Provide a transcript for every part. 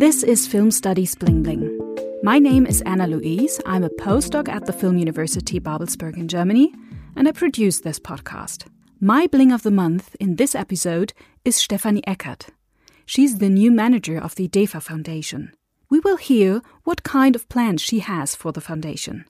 This is Film Studies Bling Bling. My name is Anna Louise. I'm a postdoc at the Film University Babelsberg in Germany, and I produce this podcast. My Bling of the Month in this episode is Stefanie Eckert. She's the new manager of the DEFA Foundation. We will hear what kind of plans she has for the foundation.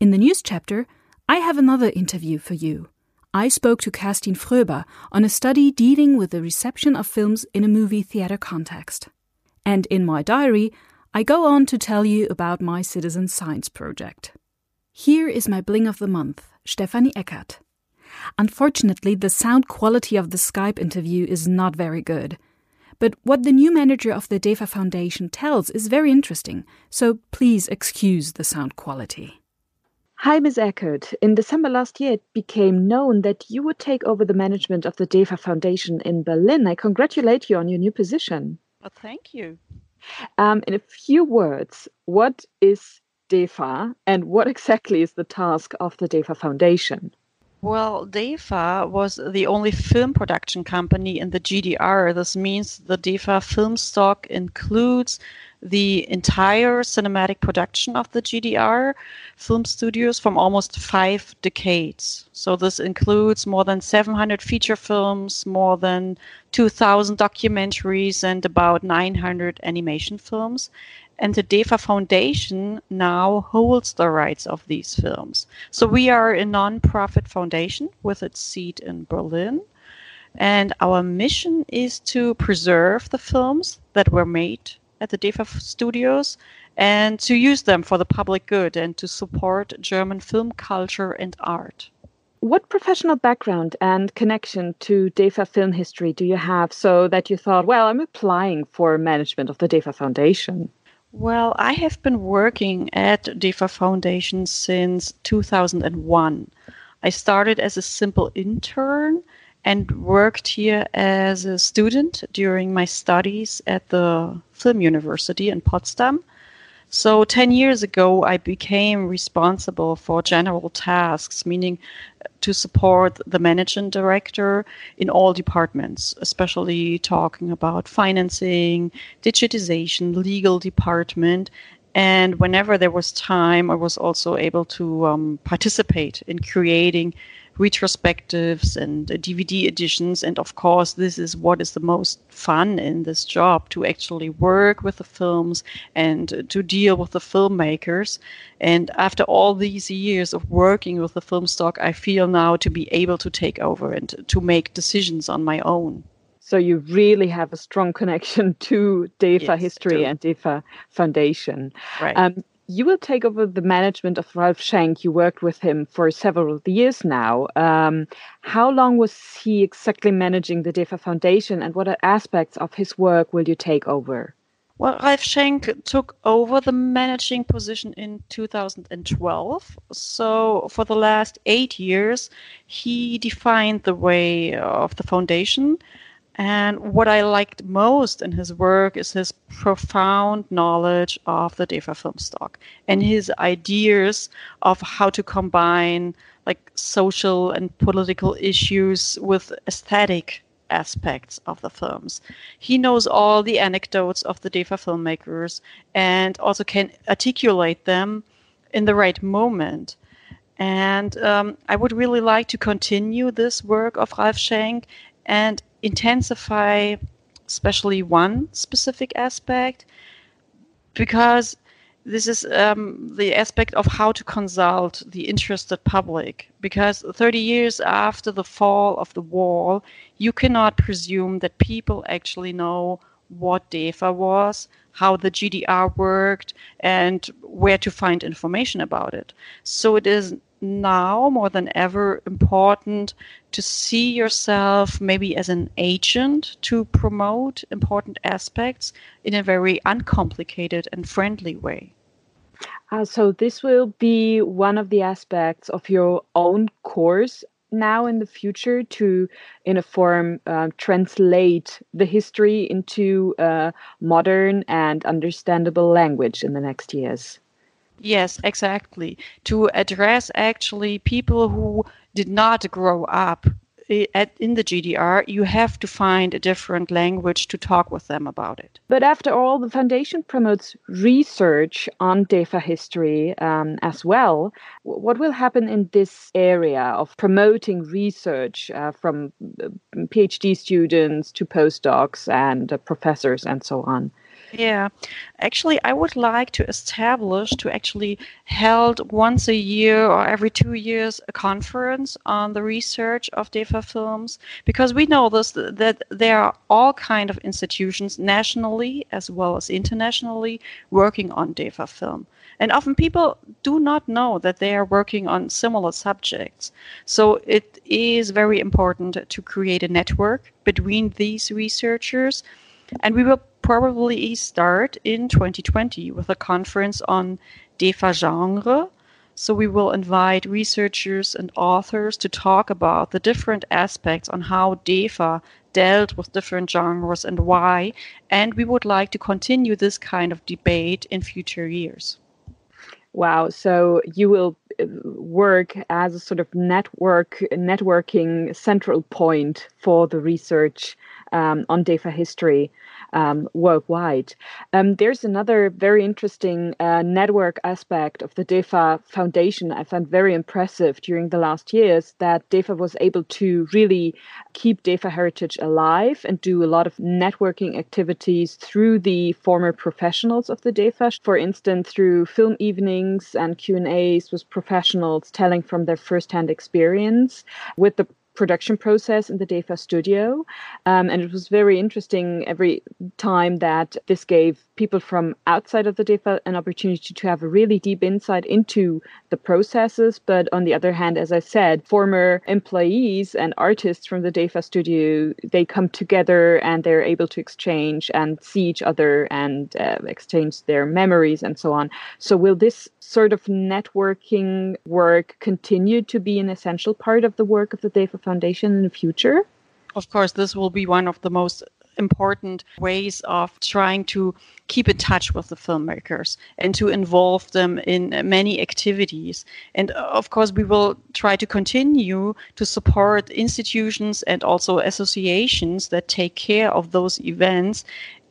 In the news chapter, I have another interview for you. I spoke to Kerstin Fröber on a study dealing with the reception of films in a movie theater context. And in my diary, I go on to tell you about my citizen science project. Here is my bling of the month, Stefanie Eckert. Unfortunately, the sound quality of the Skype interview is not very good. But what the new manager of the DEFA Foundation tells is very interesting, so please excuse the sound quality. Hi, Ms. Eckert. In December last year, it became known that you would take over the management of the DEFA Foundation in Berlin. I congratulate you on your new position. Well, thank you. Um, in a few words, what is DEFA and what exactly is the task of the DEFA Foundation? Well, DEFA was the only film production company in the GDR. This means the DEFA film stock includes the entire cinematic production of the GDR film studios from almost five decades. So this includes more than 700 feature films, more than 2,000 documentaries, and about 900 animation films. And the DEFA Foundation now holds the rights of these films. So we are a non-profit foundation with its seat in Berlin. And our mission is to preserve the films that were made at the DEFA studios and to use them for the public good and to support German film culture and art. What professional background and connection to DEFA film history do you have so that you thought, well, I'm applying for management of the DEFA Foundation? Well, I have been working at DEFA Foundation since 2001. I started as a simple intern and worked here as a student during my studies at the Film University in Potsdam. So 10 years ago, I became responsible for general tasks, meaning to support the managing director in all departments, especially talking about financing, digitization, legal department. And whenever there was time, I was also able to um, participate in creating retrospectives and DVD editions. And of course, this is what is the most fun in this job to actually work with the films and to deal with the filmmakers. And after all these years of working with the film stock, I feel now to be able to take over and to make decisions on my own. So you really have a strong connection to DEFA yes, history and DEFA Foundation. Right. Um, you will take over the management of Ralf Schenk. You worked with him for several years now. Um, how long was he exactly managing the DEFA Foundation, and what aspects of his work will you take over? Well, Ralf Schenk took over the managing position in 2012. So, for the last eight years, he defined the way of the foundation and what I liked most in his work is his profound knowledge of the DEFA film stock and his ideas of how to combine like social and political issues with aesthetic aspects of the films. He knows all the anecdotes of the DEFA filmmakers and also can articulate them in the right moment. And um, I would really like to continue this work of Ralf Schenk and intensify especially one specific aspect because this is um, the aspect of how to consult the interested public. Because 30 years after the fall of the wall, you cannot presume that people actually know what DEFA was, how the GDR worked, and where to find information about it. So it is now more than ever important to see yourself maybe as an agent to promote important aspects in a very uncomplicated and friendly way. Uh, so, this will be one of the aspects of your own course now in the future to, in a form, uh, translate the history into uh, modern and understandable language in the next years. Yes, exactly. To address actually people who did not grow up at, in the GDR, you have to find a different language to talk with them about it. But after all, the foundation promotes research on DEFA history um, as well. What will happen in this area of promoting research uh, from uh, PhD students to postdocs and uh, professors and so on? Yeah, actually, I would like to establish to actually held once a year or every two years a conference on the research of DEFA films because we know this that there are all kind of institutions nationally as well as internationally working on DEFA film. And often people do not know that they are working on similar subjects. So it is very important to create a network between these researchers. And we will probably start in 2020 with a conference on DEFA genre. So we will invite researchers and authors to talk about the different aspects on how DEFA dealt with different genres and why. And we would like to continue this kind of debate in future years. Wow. So you will uh, work as a sort of network networking central point for the research um, on DEFA history um, worldwide. Um, there's another very interesting uh, network aspect of the DEFA Foundation I found very impressive during the last years that DEFA was able to really keep DEFA heritage alive and do a lot of networking activities through the former professionals of the DEFA. For instance, through film evenings and Q&As with professionals telling from their firsthand experience with the production process in the DEFA studio. Um, and it was very interesting every time that this gave people from outside of the DEFA an opportunity to have a really deep insight into the processes. But on the other hand, as I said, former employees and artists from the DEFA studio, they come together and they're able to exchange and see each other and uh, exchange their memories and so on. So will this sort of networking work continue to be an essential part of the work of the DEFA Foundation in the future? Of course, this will be one of the most important ways of trying to keep in touch with the filmmakers and to involve them in many activities. And uh, of course, we will try to continue to support institutions and also associations that take care of those events.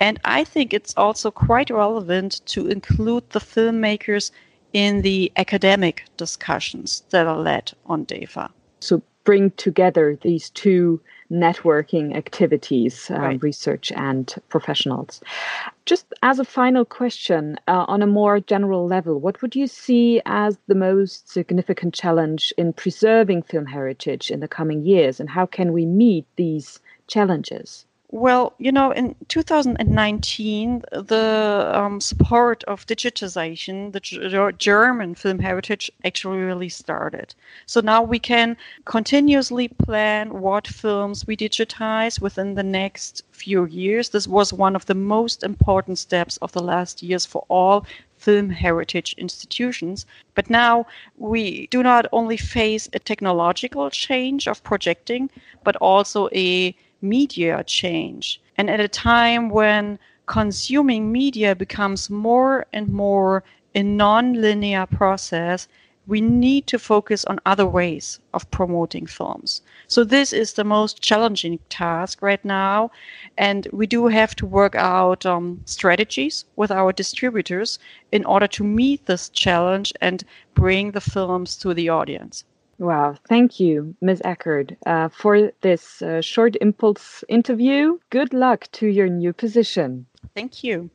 And I think it's also quite relevant to include the filmmakers in the academic discussions that are led on DEFA. So bring together these two networking activities, um, right. research and professionals. Just as a final question, uh, on a more general level, what would you see as the most significant challenge in preserving film heritage in the coming years, and how can we meet these challenges? Well, you know, in 2019, the um, support of digitization, the G- German film heritage actually really started. So now we can continuously plan what films we digitize within the next few years. This was one of the most important steps of the last years for all film heritage institutions. But now we do not only face a technological change of projecting, but also a media change. And at a time when consuming media becomes more and more a non-linear process, we need to focus on other ways of promoting films. So this is the most challenging task right now, and we do have to work out um, strategies with our distributors in order to meet this challenge and bring the films to the audience. Wow. Thank you, Ms. Eckert, uh, for this uh, short impulse interview. Good luck to your new position. Thank you.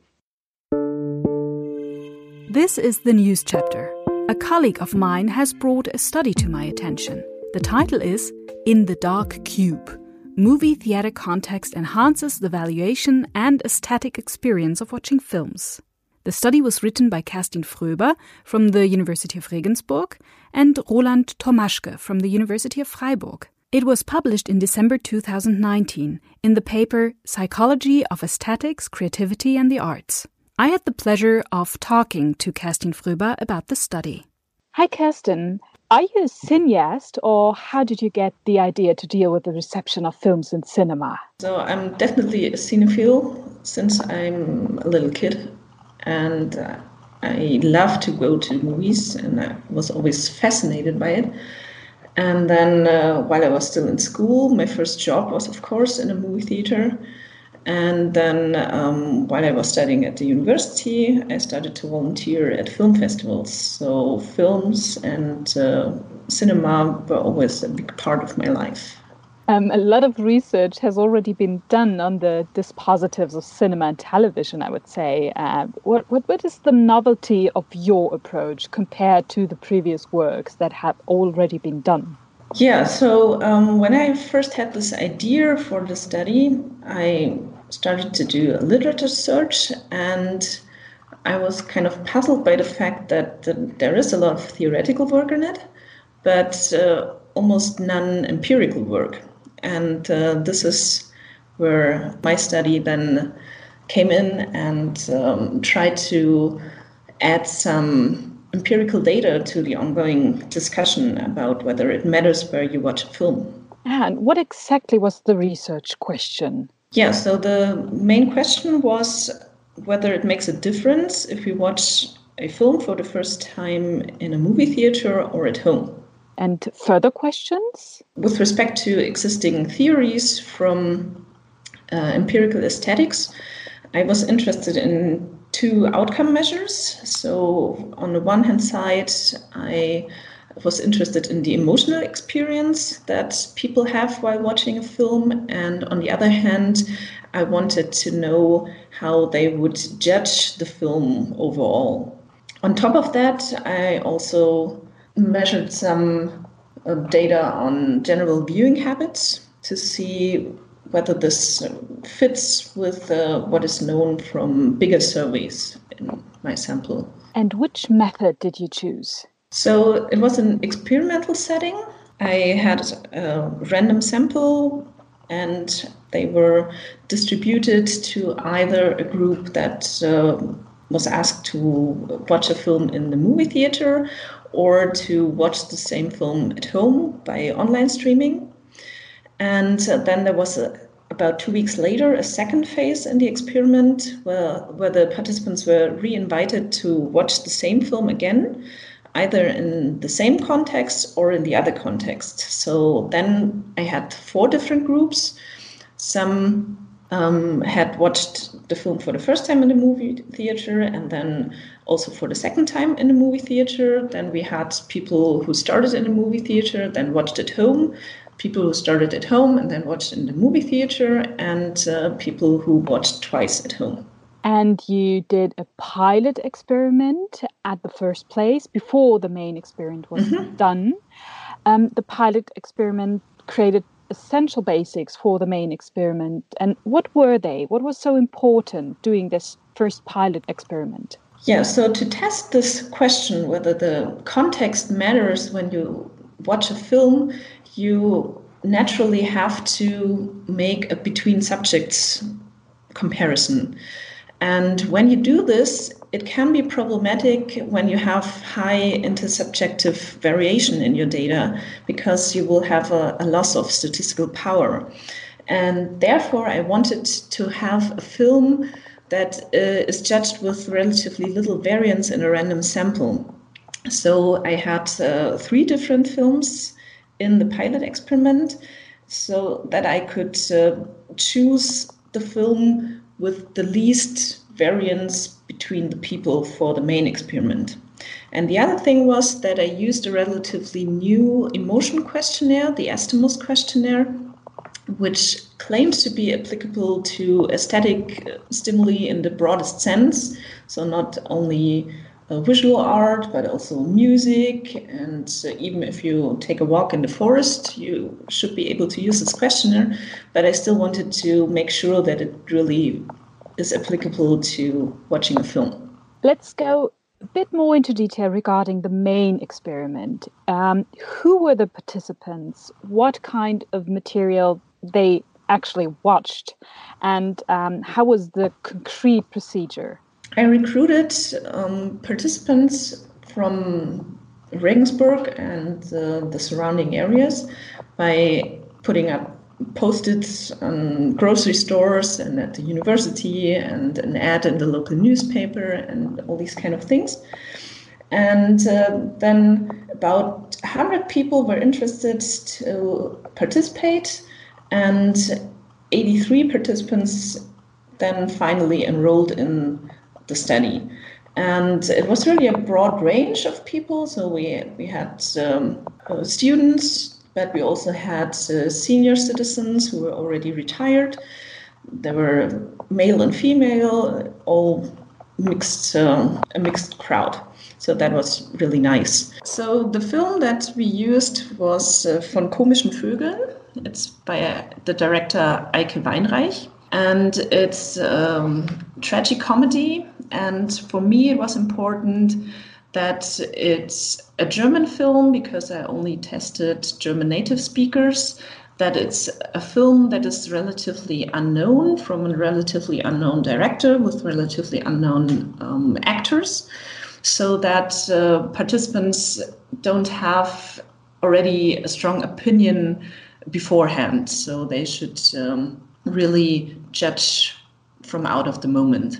This is the news chapter. A colleague of mine has brought a study to my attention. The title is In the Dark Cube Movie Theater Context Enhances the Valuation and Aesthetic Experience of Watching Films. The study was written by Kerstin Fröber from the University of Regensburg and Roland Thomaschke from the University of Freiburg. It was published in December 2019 in the paper Psychology of Aesthetics, Creativity and the Arts. I had the pleasure of talking to Kerstin Fröber about the study. Hi, Kerstin. Are you a cineast, or how did you get the idea to deal with the reception of films in cinema? So, I'm definitely a cinephile since I'm a little kid and uh, I love to go to movies, and I was always fascinated by it. And then uh, while I was still in school, my first job was, of course, in a movie theater. And then um, while I was studying at the university, I started to volunteer at film festivals. So films and uh, cinema were always a big part of my life. Um, a lot of research has already been done on the dispositives of cinema and television, I would say. Uh, what, what, what is the novelty of your approach compared to the previous works that have already been done? Yeah, so um, when I first had this idea for the study, I started to do a literature search and I was kind of puzzled by the fact that, there is a lot of theoretical work in it, but uh, almost none empirical work. And uh, this is where my study then came in and um, tried to add some empirical data to the ongoing discussion about whether it matters where you watch a film. And what exactly was the research question? Yeah, so the main question was whether it makes a difference if we watch a film for the first time in a movie theater or at home. And further questions? With respect to existing theories from uh, empirical aesthetics, I was interested in two outcome measures. So, on the one hand side, I was interested in the emotional experience that people have while watching a film, and on the other hand, I wanted to know how they would judge the film overall. On top of that, I also measured some uh, data on general viewing habits to see whether this fits with uh, what is known from bigger surveys in my sample. And which method did you choose? So it was an experimental setting. I had a random sample and they were distributed to either a group that uh, was asked to watch a film in the movie theater or to watch the same film at home by online streaming. And uh, then there was a, about two weeks later a second phase in the experiment where, where the participants were re-invited to watch the same film again, either in the same context or in the other context. So then I had four different groups. Some um, had watched the film for the first time in the movie theater and then also for the second time in the movie theater. Then we had people who started in the movie theater, then watched at home, people who started at home and then watched in the movie theater, and uh, people who watched twice at home. And you did a pilot experiment at the first place before the main experiment was mm-hmm. done. Um, the pilot experiment created essential basics for the main experiment. And what were they? What was so important doing this first pilot experiment? Yeah, so to test this question, whether the context matters when you watch a film, you naturally have to make a between subjects comparison. And when you do this, it can be problematic when you have high intersubjective variation in your data because you will have a, a loss of statistical power. And therefore, I wanted to have a film that uh, is judged with relatively little variance in a random sample. So I had uh, three different films in the pilot experiment so that I could uh, choose the film with the least variance between the people for the main experiment. And the other thing was that I used a relatively new emotion questionnaire, the AESTHEMOS questionnaire, which claims to be applicable to aesthetic stimuli in the broadest sense. So, not only uh, visual art, but also music. And uh, even if you take a walk in the forest, you should be able to use this questionnaire. But I still wanted to make sure that it really is applicable to watching a film. Let's go a bit more into detail regarding the main experiment. Um, who were the participants? What kind of material they actually watched? And um, how was the concrete procedure? I recruited um, participants from Regensburg and uh, the surrounding areas by putting up post-its on grocery stores and at the university and an ad in the local newspaper and all these kind of things. And uh, then about 100 people were interested to participate, and 83 participants then finally enrolled in the study. And it was really a broad range of people. So we, we had um, uh, students, but we also had uh, senior citizens who were already retired. There were male and female, all mixed, uh, a mixed crowd. So that was really nice. So the film that we used was uh, Von komischen Vögeln. It's by uh, the director Eike Weinreich. And it's um, tragic comedy. And for me, it was important that it's a German film because I only tested German native speakers. That it's a film that is relatively unknown from a relatively unknown director with relatively unknown um, actors so that uh, participants don't have already a strong opinion beforehand. So they should um, really judge from out of the moment.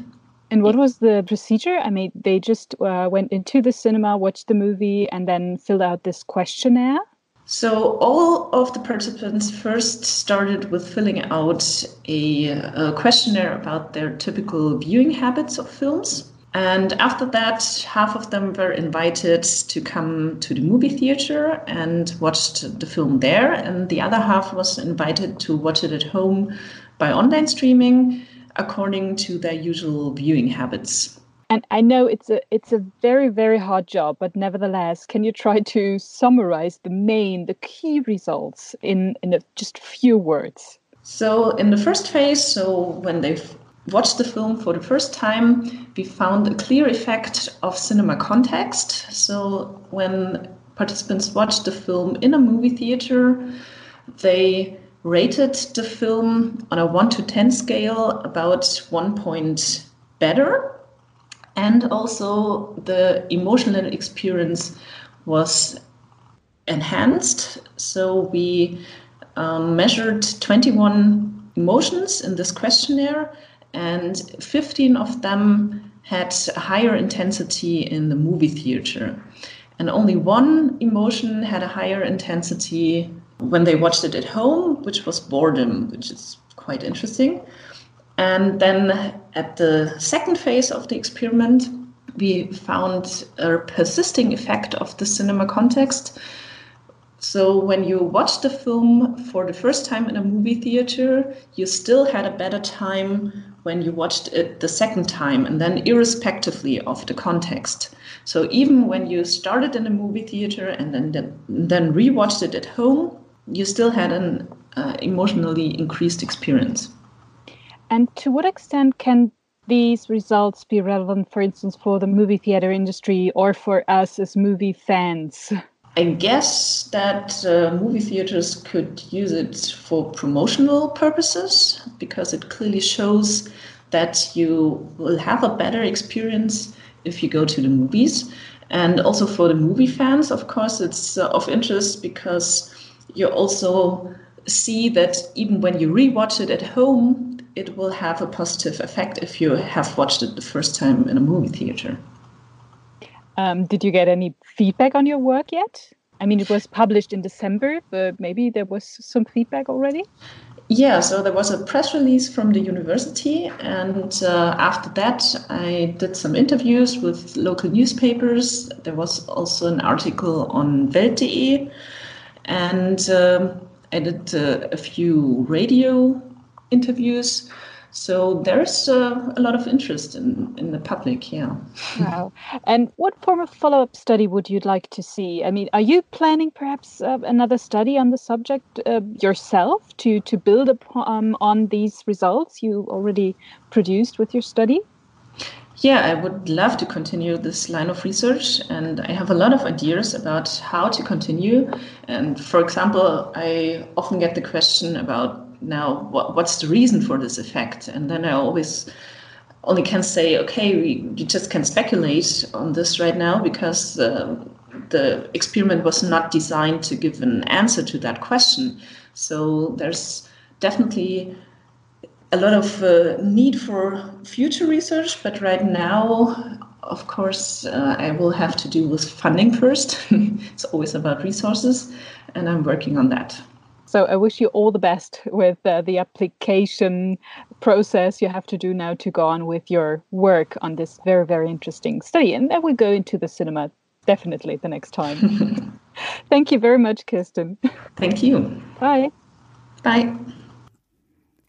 And what was the procedure? I mean, they just uh, went into the cinema, watched the movie, and then filled out this questionnaire? So, all of the participants first started with filling out a, a questionnaire about their typical viewing habits of films. And after that, half of them were invited to come to the movie theater and watched the film there, and the other half was invited to watch it at home by online streaming according to their usual viewing habits. And I know it's a it's a very very hard job, but nevertheless, can you try to summarize the main, the key results in in a, just few words? So in the first phase, so when they've watched the film for the first time, we found a clear effect of cinema context. So when participants watched the film in a movie theater, they rated the film on a 1 to 10 scale about one point better. And also the emotional experience was enhanced. So we um, measured 21 emotions in this questionnaire and 15 of them had a higher intensity in the movie theater. And only one emotion had a higher intensity when they watched it at home, which was boredom, which is quite interesting. And then at the second phase of the experiment, we found a persisting effect of the cinema context. So when you watched the film for the first time in a movie theater, you still had a better time when you watched it the second time and then irrespectively of the context. So even when you started in a movie theater and then then, rewatched it at home, you still had an uh, emotionally increased experience. And to what extent can these results be relevant, for instance, for the movie theater industry or for us as movie fans? I guess that uh, movie theaters could use it for promotional purposes because it clearly shows that you will have a better experience if you go to the movies. And also for the movie fans, of course, it's uh, of interest because you also see that even when you rewatch it at home, it will have a positive effect if you have watched it the first time in a movie theater. Um, did you get any feedback on your work yet? I mean, it was published in December, but maybe there was some feedback already? Yeah, so there was a press release from the university, and uh, after that, I did some interviews with local newspapers. There was also an article on Welt.de, and um, I did uh, a few radio interviews. So there's uh, a lot of interest in, in the public, yeah. Wow. And what form of follow up study would you like to see? I mean, are you planning perhaps uh, another study on the subject uh, yourself to, to build upon, um, on these results you already produced with your study? Yeah, I would love to continue this line of research, and I have a lot of ideas about how to continue. And for example, I often get the question about now what, what's the reason for this effect and then i always only can say okay we, you just can speculate on this right now because uh, the experiment was not designed to give an answer to that question so there's definitely a lot of uh, need for future research but right now of course, uh, I will have to do with funding first. it's always about resources, and I'm working on that. So I wish you all the best with uh, the application process you have to do now to go on with your work on this very, very interesting study. And then we go into the cinema definitely the next time. Thank you very much, Kerstin. Thank you. Bye. Bye.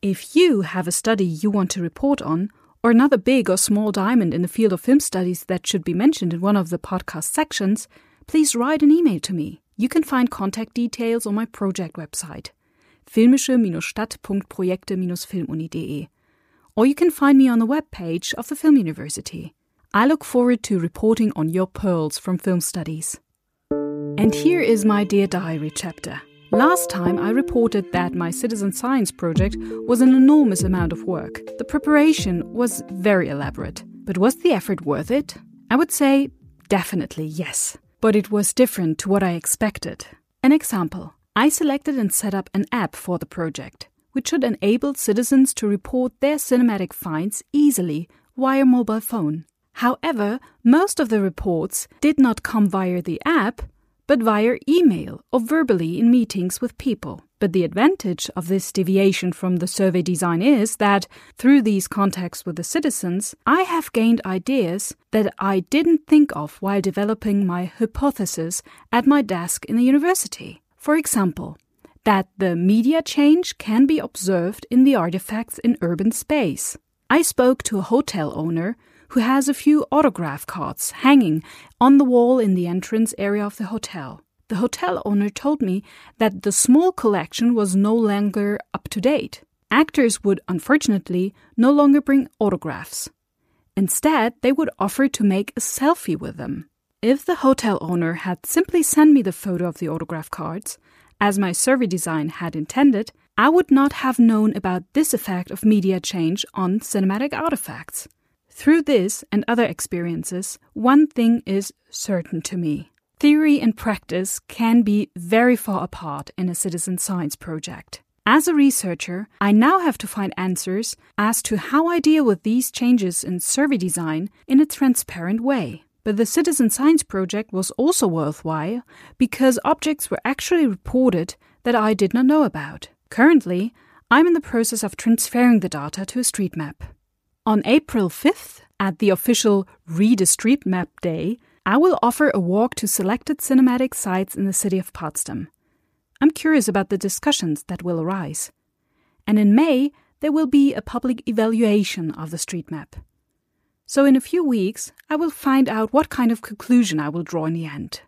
If you have a study you want to report on, or another big or small diamond in the field of film studies that should be mentioned in one of the podcast sections, please write an email to me. You can find contact details on my project website filmische-stadt.projekte-filmuni.de or you can find me on the web page of the Film University. I look forward to reporting on your pearls from film studies. And here is my Dear Diary chapter. Last time I reported that my citizen science project was an enormous amount of work. The preparation was very elaborate. But was the effort worth it? I would say definitely yes. But it was different to what I expected. An example I selected and set up an app for the project, which should enable citizens to report their cinematic finds easily via mobile phone. However, most of the reports did not come via the app, but via email or verbally in meetings with people. But the advantage of this deviation from the survey design is that through these contacts with the citizens, I have gained ideas that I didn't think of while developing my hypothesis at my desk in the university. For example, that the media change can be observed in the artifacts in urban space. I spoke to a hotel owner who has a few autograph cards hanging on the wall in the entrance area of the hotel. The hotel owner told me that the small collection was no longer up to date. Actors would unfortunately no longer bring autographs. Instead, they would offer to make a selfie with them. If the hotel owner had simply sent me the photo of the autograph cards, as my survey design had intended, I would not have known about this effect of media change on cinematic artifacts. Through this and other experiences, one thing is certain to me. Theory and practice can be very far apart in a citizen science project. As a researcher, I now have to find answers as to how I deal with these changes in survey design in a transparent way. But the citizen science project was also worthwhile because objects were actually reported that I did not know about. Currently, I'm in the process of transferring the data to a street map. On April 5th, at the official Read a Street Map Day, I will offer a walk to selected cinematic sites in the city of Potsdam. I'm curious about the discussions that will arise. And in May, there will be a public evaluation of the street map. So, in a few weeks, I will find out what kind of conclusion I will draw in the end.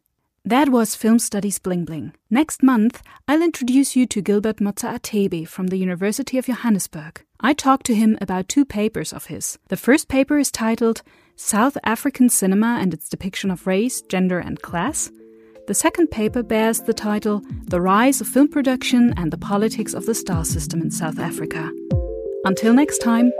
That was Film Studies Bling Bling. Next month, I'll introduce you to Gilbert Motsaathebe from the University of Johannesburg. I talked to him about two papers of his. The first paper is titled South African Cinema and its Depiction of Race, Gender, and Class. The second paper bears the title The Rise of Film Production and the Politics of the Star System in South Africa. Until next time,